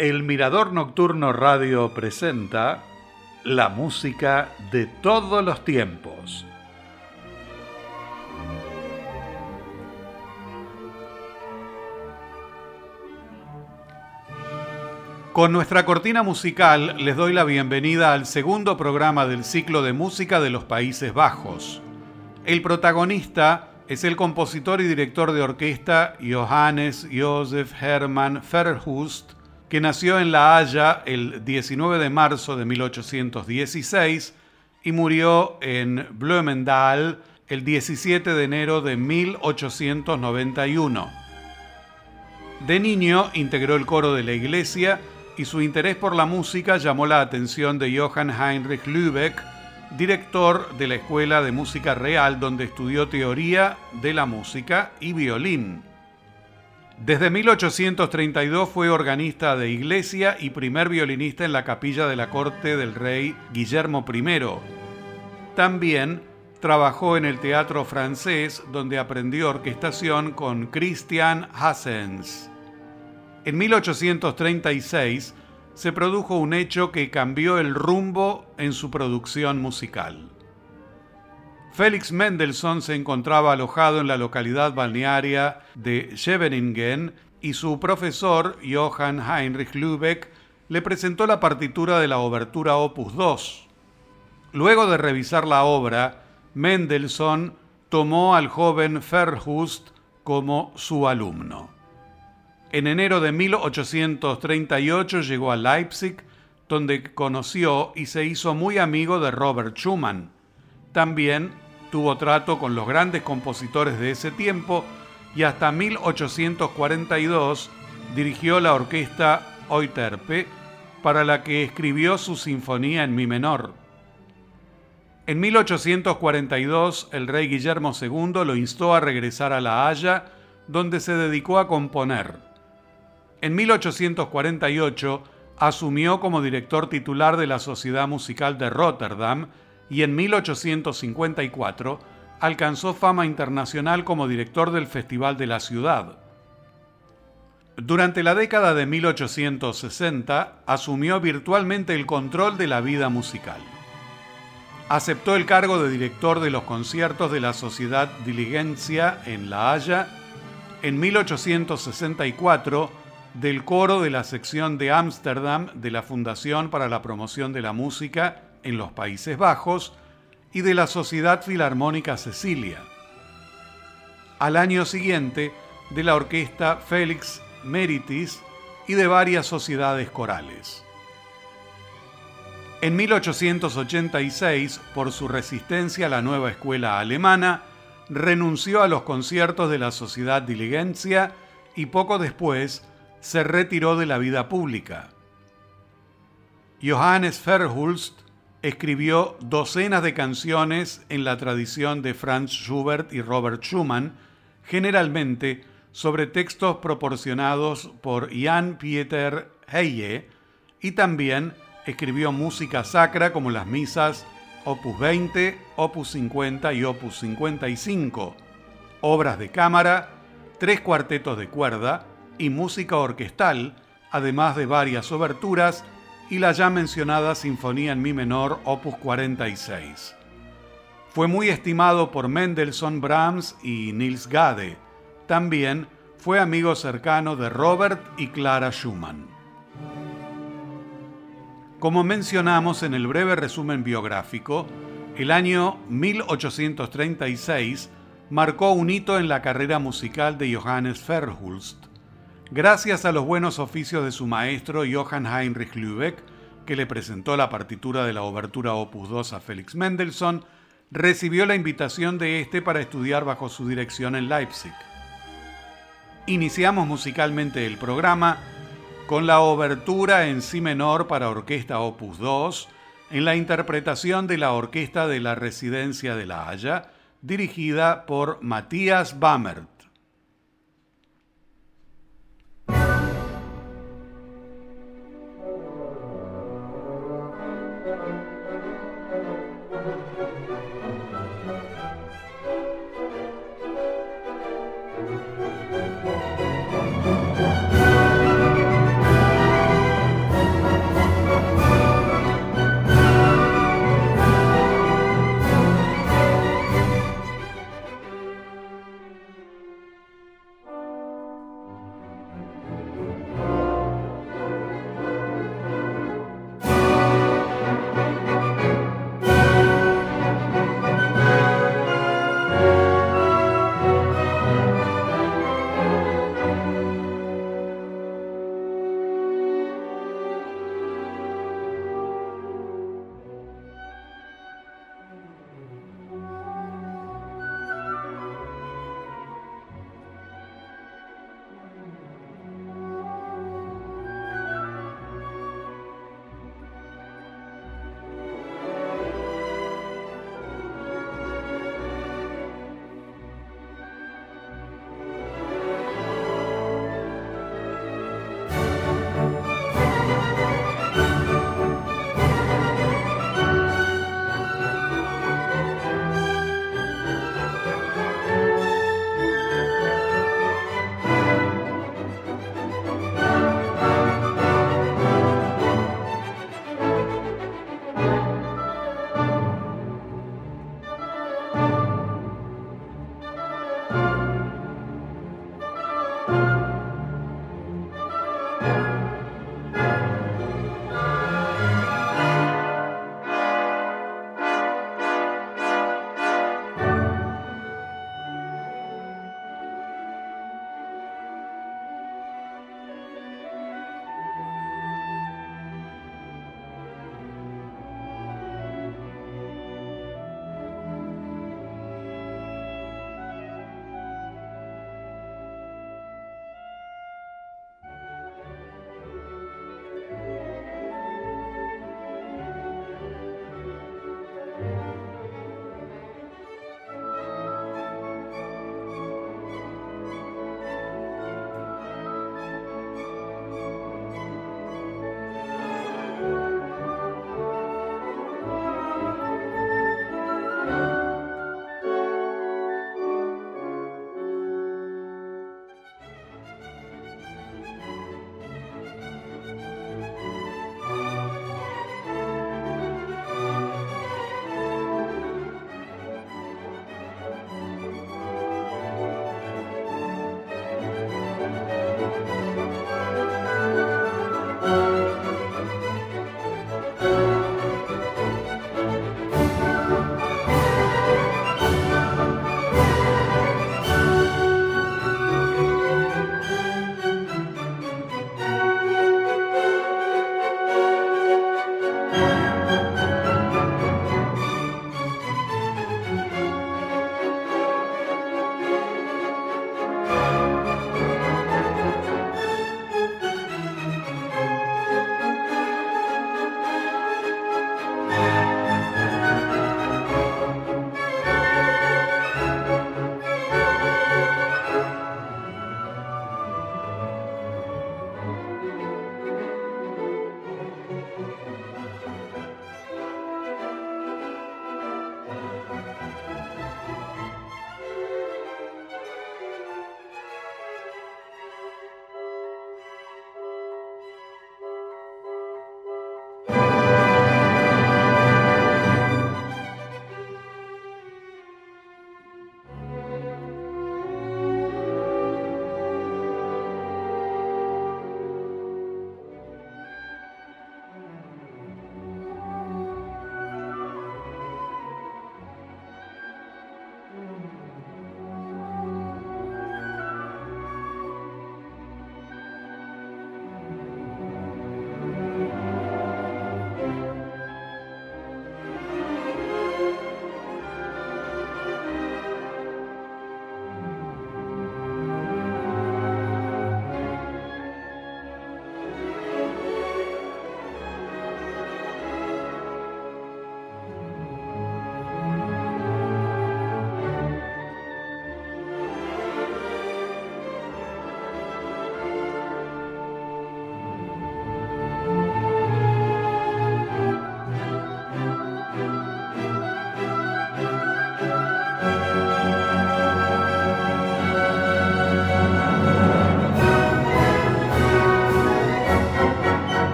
El Mirador Nocturno Radio presenta la música de todos los tiempos. Con nuestra cortina musical les doy la bienvenida al segundo programa del ciclo de música de los Países Bajos. El protagonista es el compositor y director de orquesta Johannes Josef Hermann Verhust, que nació en La Haya el 19 de marzo de 1816 y murió en Blumendal el 17 de enero de 1891. De niño integró el coro de la iglesia y su interés por la música llamó la atención de Johann Heinrich Lübeck, director de la Escuela de Música Real donde estudió teoría de la música y violín. Desde 1832 fue organista de iglesia y primer violinista en la capilla de la corte del rey Guillermo I. También trabajó en el teatro francés donde aprendió orquestación con Christian Hassens. En 1836 se produjo un hecho que cambió el rumbo en su producción musical. Félix Mendelssohn se encontraba alojado en la localidad balnearia de Scheveningen y su profesor, Johann Heinrich Lübeck, le presentó la partitura de la obertura Opus 2. Luego de revisar la obra, Mendelssohn tomó al joven Verhust como su alumno. En enero de 1838 llegó a Leipzig, donde conoció y se hizo muy amigo de Robert Schumann. También tuvo trato con los grandes compositores de ese tiempo y hasta 1842 dirigió la orquesta Euterpe, para la que escribió su sinfonía en mi menor. En 1842 el rey Guillermo II lo instó a regresar a La Haya, donde se dedicó a componer. En 1848 asumió como director titular de la Sociedad Musical de Rotterdam y en 1854 alcanzó fama internacional como director del Festival de la Ciudad. Durante la década de 1860 asumió virtualmente el control de la vida musical. Aceptó el cargo de director de los conciertos de la Sociedad Diligencia en La Haya. En 1864 del coro de la sección de Ámsterdam de la Fundación para la Promoción de la Música en los Países Bajos y de la Sociedad Filarmónica Cecilia. Al año siguiente, de la orquesta Félix Meritis y de varias sociedades corales. En 1886, por su resistencia a la nueva escuela alemana, renunció a los conciertos de la Sociedad Diligencia y poco después se retiró de la vida pública. Johannes Verhulst escribió docenas de canciones en la tradición de Franz Schubert y Robert Schumann, generalmente sobre textos proporcionados por Jan Pieter Heye, y también escribió música sacra como las misas Opus 20, Opus 50 y Opus 55, obras de cámara, tres cuartetos de cuerda y música orquestal, además de varias oberturas y la ya mencionada Sinfonía en Mi menor, opus 46. Fue muy estimado por Mendelssohn, Brahms y Niels Gade. También fue amigo cercano de Robert y Clara Schumann. Como mencionamos en el breve resumen biográfico, el año 1836 marcó un hito en la carrera musical de Johannes Verhulst gracias a los buenos oficios de su maestro Johann Heinrich Lübeck, que le presentó la partitura de la obertura Opus 2 a Felix Mendelssohn, recibió la invitación de este para estudiar bajo su dirección en Leipzig. Iniciamos musicalmente el programa con la obertura en si menor para orquesta Opus 2, en la interpretación de la Orquesta de la Residencia de La Haya, dirigida por Matthias Bammert.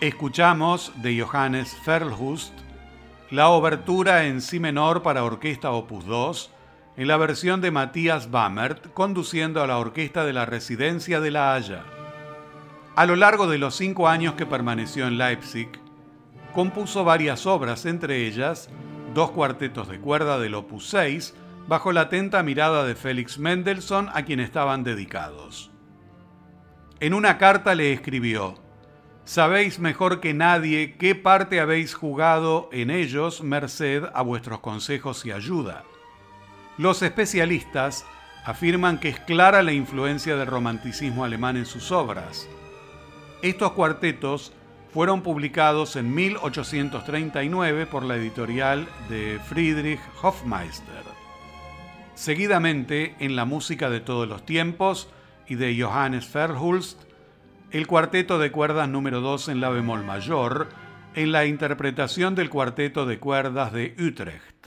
Escuchamos de Johannes Ferlhust la obertura en si menor para orquesta opus 2 en la versión de Matthias Bammert conduciendo a la orquesta de la Residencia de La Haya. A lo largo de los cinco años que permaneció en Leipzig, compuso varias obras, entre ellas dos cuartetos de cuerda del opus 6 bajo la atenta mirada de Félix Mendelssohn a quien estaban dedicados. En una carta le escribió, Sabéis mejor que nadie qué parte habéis jugado en ellos merced a vuestros consejos y ayuda. Los especialistas afirman que es clara la influencia del romanticismo alemán en sus obras. Estos cuartetos fueron publicados en 1839 por la editorial de Friedrich Hofmeister. Seguidamente, en la música de todos los tiempos y de Johannes Verhulst, el cuarteto de cuerdas número 2 en la bemol mayor, en la interpretación del cuarteto de cuerdas de Utrecht.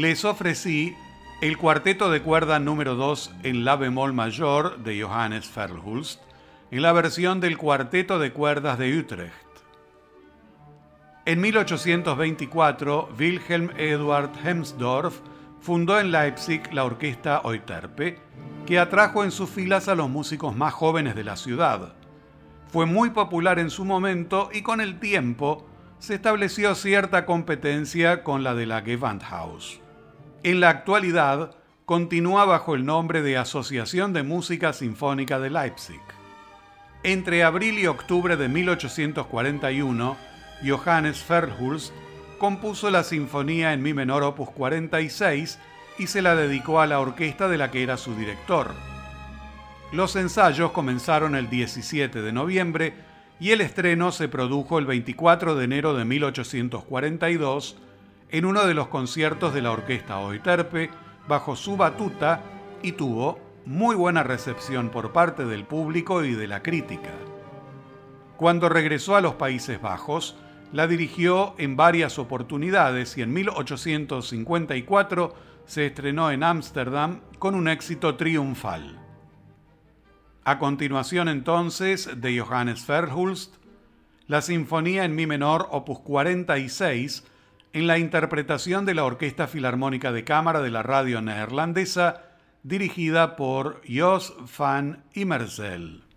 Les ofrecí el cuarteto de cuerda número 2 en la bemol mayor de Johannes Verhulst en la versión del cuarteto de cuerdas de Utrecht. En 1824, Wilhelm Eduard Hemsdorf fundó en Leipzig la orquesta Euterpe, que atrajo en sus filas a los músicos más jóvenes de la ciudad. Fue muy popular en su momento y con el tiempo se estableció cierta competencia con la de la Gewandhaus. En la actualidad, continúa bajo el nombre de Asociación de Música Sinfónica de Leipzig. Entre abril y octubre de 1841, Johannes Verhulst compuso la sinfonía en mi menor opus 46 y se la dedicó a la orquesta de la que era su director. Los ensayos comenzaron el 17 de noviembre y el estreno se produjo el 24 de enero de 1842 en uno de los conciertos de la orquesta Oiterpe bajo su batuta y tuvo muy buena recepción por parte del público y de la crítica. Cuando regresó a los Países Bajos, la dirigió en varias oportunidades y en 1854 se estrenó en Ámsterdam con un éxito triunfal. A continuación entonces de Johannes Verhulst, la Sinfonía en Mi menor opus 46 en la interpretación de la Orquesta Filarmónica de Cámara de la Radio Neerlandesa, dirigida por Jos van Immersel.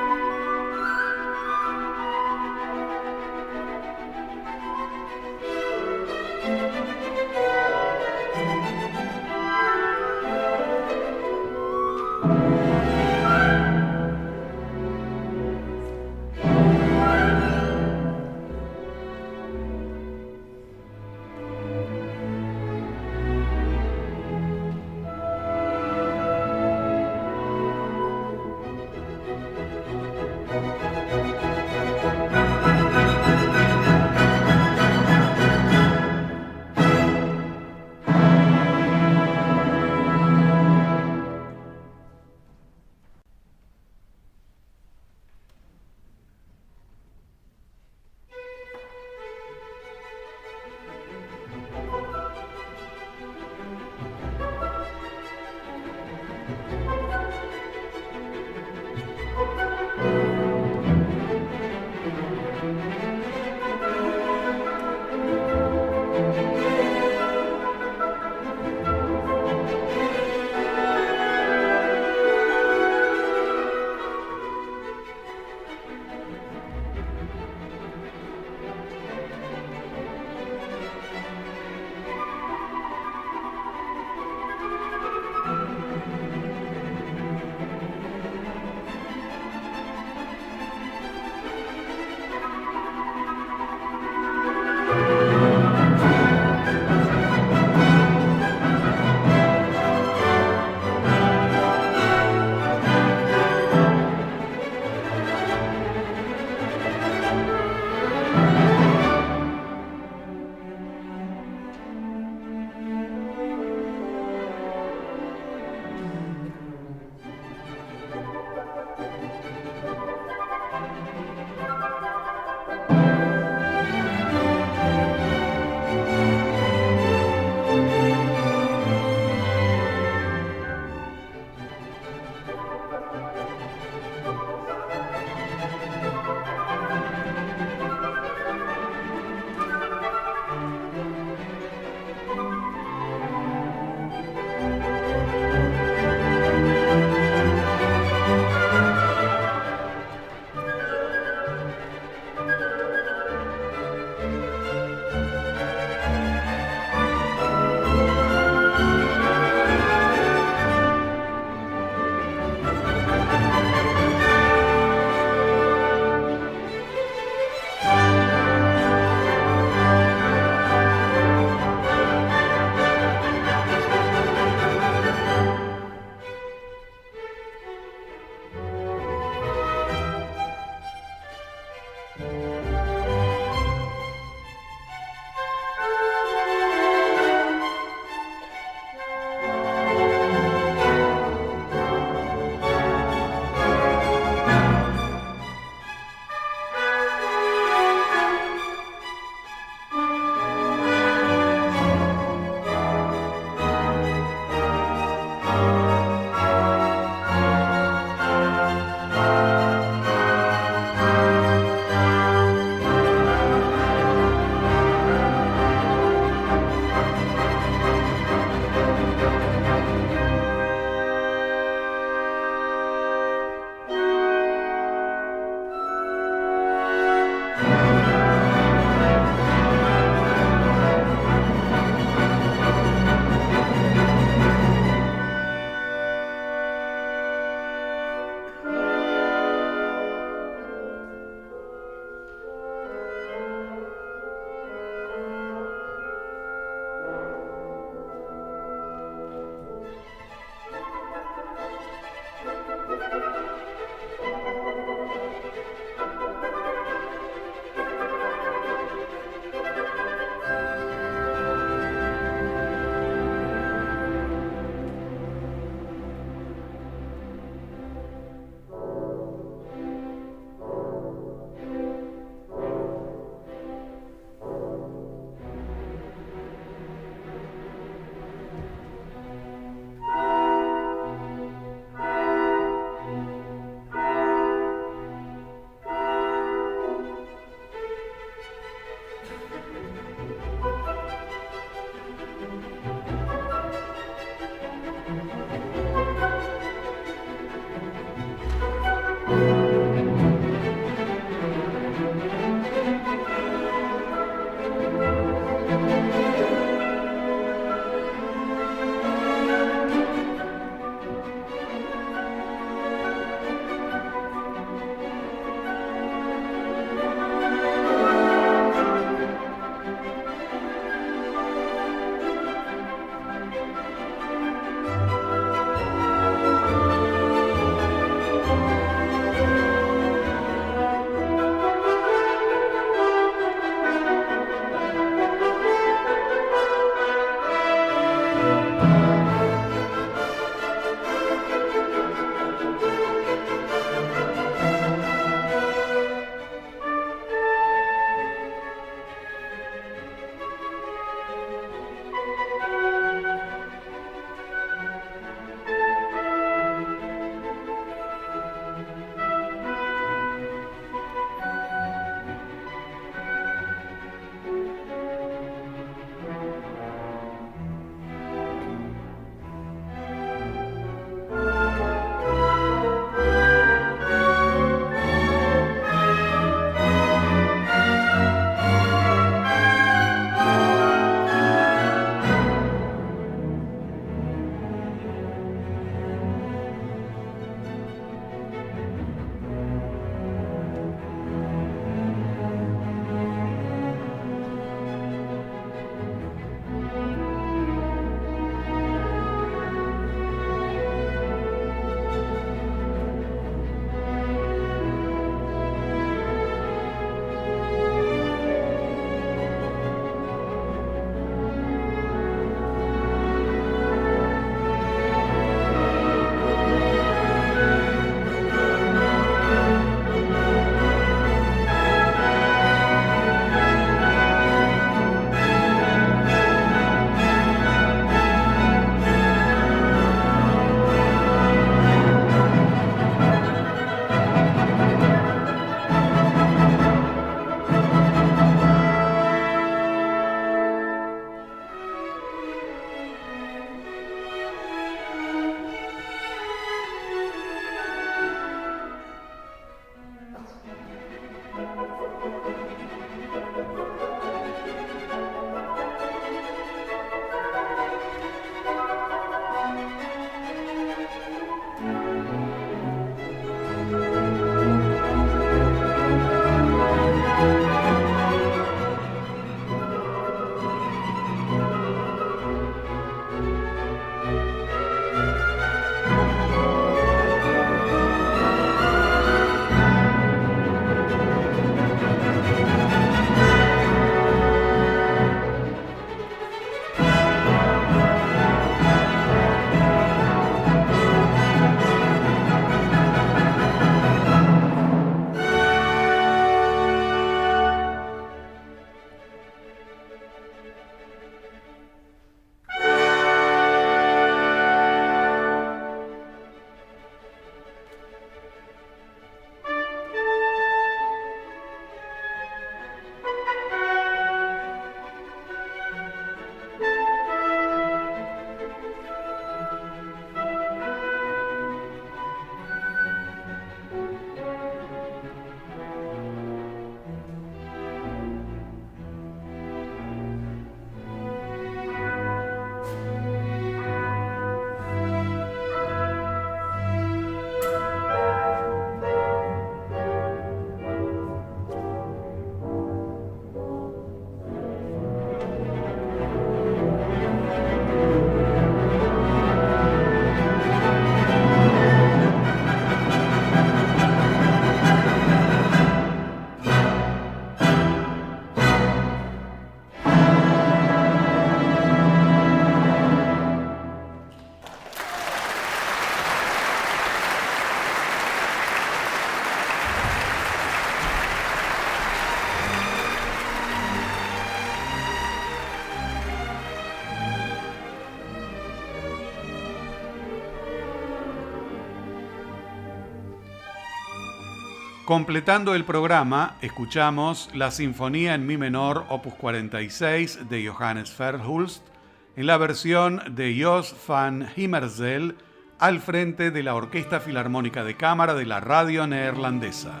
Completando el programa, escuchamos la Sinfonía en Mi menor, opus 46 de Johannes Verhulst, en la versión de Jos van Himmerzell, al frente de la Orquesta Filarmónica de Cámara de la Radio Neerlandesa.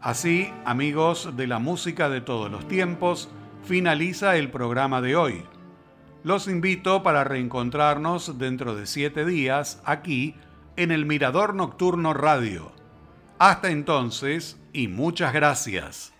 Así, amigos de la música de todos los tiempos, finaliza el programa de hoy. Los invito para reencontrarnos dentro de siete días aquí en el Mirador Nocturno Radio hasta entonces y muchas gracias.